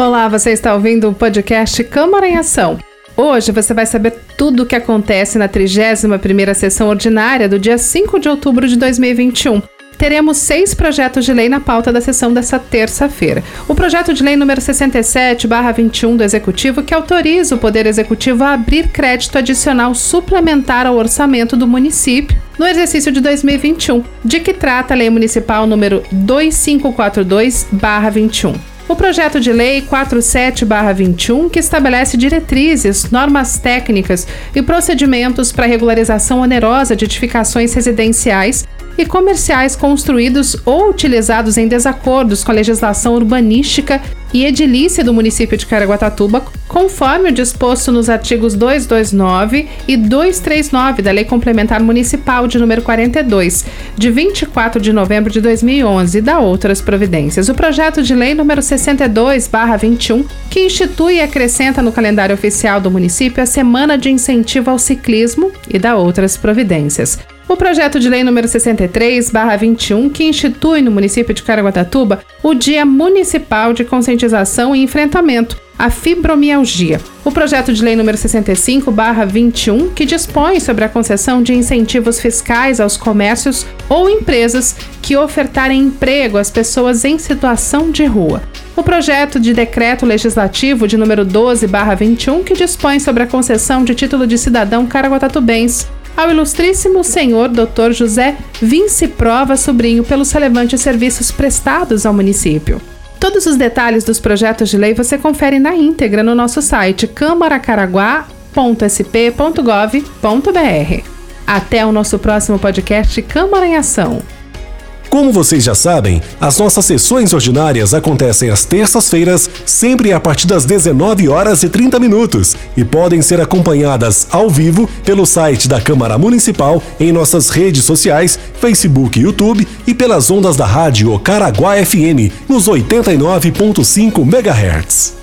Olá, você está ouvindo o podcast Câmara em Ação. Hoje você vai saber tudo o que acontece na 31ª sessão ordinária do dia 5 de outubro de 2021 teremos seis projetos de lei na pauta da sessão dessa terça-feira. O projeto de lei número 67/21 do Executivo que autoriza o Poder Executivo a abrir crédito adicional suplementar ao orçamento do município no exercício de 2021, de que trata a Lei Municipal número 2542/21 o projeto de lei 47/21, que estabelece diretrizes, normas técnicas e procedimentos para regularização onerosa de edificações residenciais e comerciais construídos ou utilizados em desacordos com a legislação urbanística e edilícia do município de Caraguatatuba, conforme o disposto nos artigos 229 e 239 da Lei Complementar Municipal de número 42, de 24 de novembro de 2011, e da outras providências. O projeto de lei número 62/21, que institui e acrescenta no calendário oficial do município a Semana de Incentivo ao Ciclismo e da outras providências. O projeto de lei número 63/21, que institui no município de Caraguatatuba o Dia Municipal de Conscientização e Enfrentamento à Fibromialgia. O projeto de lei número 65/21, que dispõe sobre a concessão de incentivos fiscais aos comércios ou empresas que ofertarem emprego às pessoas em situação de rua. O projeto de decreto legislativo de número 12/21, que dispõe sobre a concessão de título de cidadão caraguatatubense ao ilustríssimo senhor Dr. José Vince Prova Sobrinho pelos relevantes serviços prestados ao município. Todos os detalhes dos projetos de lei você confere na íntegra no nosso site câmaracaraguá.sp.gov.br. Até o nosso próximo podcast Câmara em Ação. Como vocês já sabem, as nossas sessões ordinárias acontecem às terças-feiras, sempre a partir das 19 horas e 30 minutos, e podem ser acompanhadas ao vivo pelo site da Câmara Municipal, em nossas redes sociais, Facebook e YouTube, e pelas ondas da rádio Caraguá FM, nos 89.5 MHz.